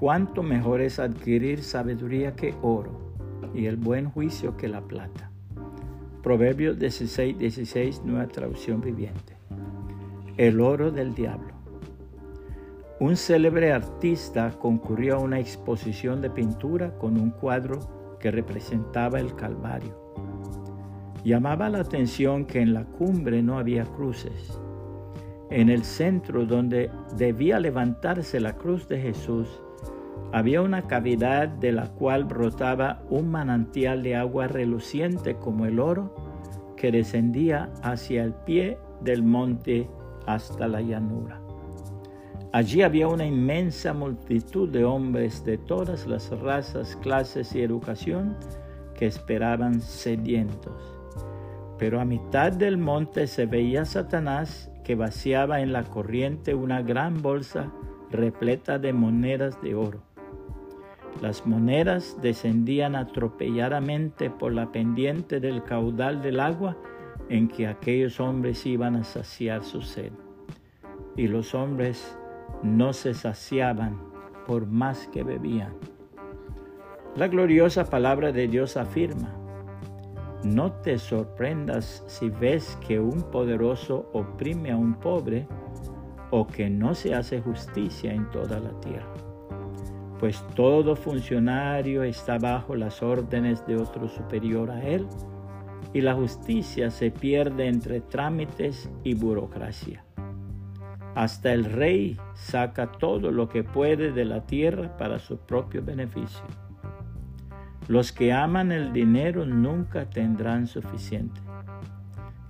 cuánto mejor es adquirir sabiduría que oro y el buen juicio que la plata. Proverbios 16, 16, nueva traducción viviente. El oro del diablo. Un célebre artista concurrió a una exposición de pintura con un cuadro que representaba el Calvario. Llamaba la atención que en la cumbre no había cruces. En el centro donde debía levantarse la cruz de Jesús, había una cavidad de la cual brotaba un manantial de agua reluciente como el oro que descendía hacia el pie del monte hasta la llanura. Allí había una inmensa multitud de hombres de todas las razas, clases y educación que esperaban sedientos. Pero a mitad del monte se veía Satanás que vaciaba en la corriente una gran bolsa repleta de monedas de oro. Las monedas descendían atropelladamente por la pendiente del caudal del agua en que aquellos hombres iban a saciar su sed. Y los hombres no se saciaban por más que bebían. La gloriosa palabra de Dios afirma, no te sorprendas si ves que un poderoso oprime a un pobre o que no se hace justicia en toda la tierra, pues todo funcionario está bajo las órdenes de otro superior a él y la justicia se pierde entre trámites y burocracia. Hasta el rey saca todo lo que puede de la tierra para su propio beneficio. Los que aman el dinero nunca tendrán suficiente.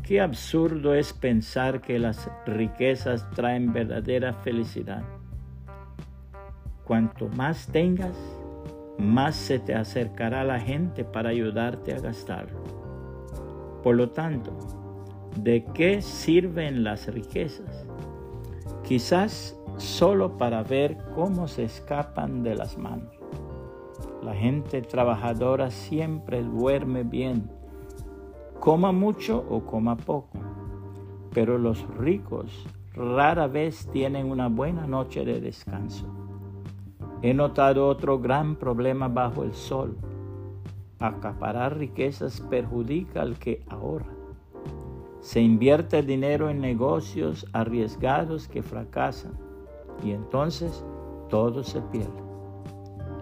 Qué absurdo es pensar que las riquezas traen verdadera felicidad. Cuanto más tengas, más se te acercará la gente para ayudarte a gastarlo. Por lo tanto, ¿de qué sirven las riquezas? quizás solo para ver cómo se escapan de las manos. La gente trabajadora siempre duerme bien, coma mucho o coma poco, pero los ricos rara vez tienen una buena noche de descanso. He notado otro gran problema bajo el sol. Acaparar riquezas perjudica al que ahorra. Se invierte dinero en negocios arriesgados que fracasan y entonces todo se pierde.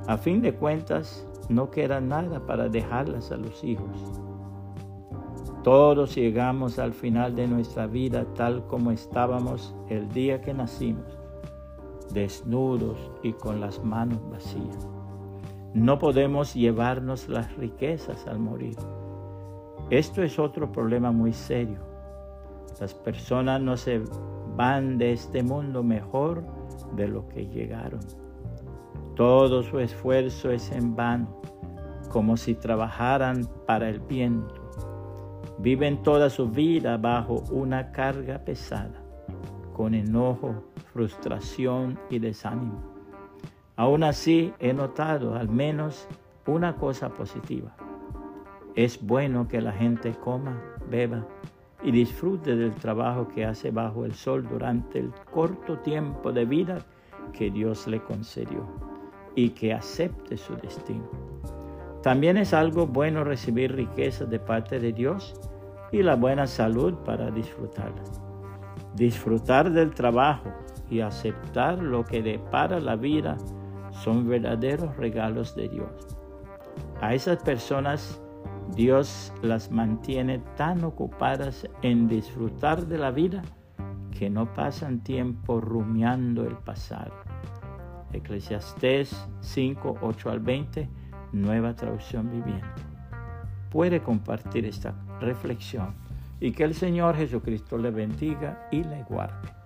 A fin de cuentas, no queda nada para dejarlas a los hijos. Todos llegamos al final de nuestra vida tal como estábamos el día que nacimos, desnudos y con las manos vacías. No podemos llevarnos las riquezas al morir. Esto es otro problema muy serio. Las personas no se van de este mundo mejor de lo que llegaron. Todo su esfuerzo es en vano, como si trabajaran para el viento. Viven toda su vida bajo una carga pesada, con enojo, frustración y desánimo. Aún así he notado al menos una cosa positiva. Es bueno que la gente coma, beba y disfrute del trabajo que hace bajo el sol durante el corto tiempo de vida que Dios le concedió y que acepte su destino. También es algo bueno recibir riquezas de parte de Dios y la buena salud para disfrutarlas. Disfrutar del trabajo y aceptar lo que depara la vida son verdaderos regalos de Dios. A esas personas Dios las mantiene tan ocupadas en disfrutar de la vida que no pasan tiempo rumiando el pasado. Eclesiastés 5, 8 al 20, nueva traducción viviente. Puede compartir esta reflexión y que el Señor Jesucristo le bendiga y le guarde.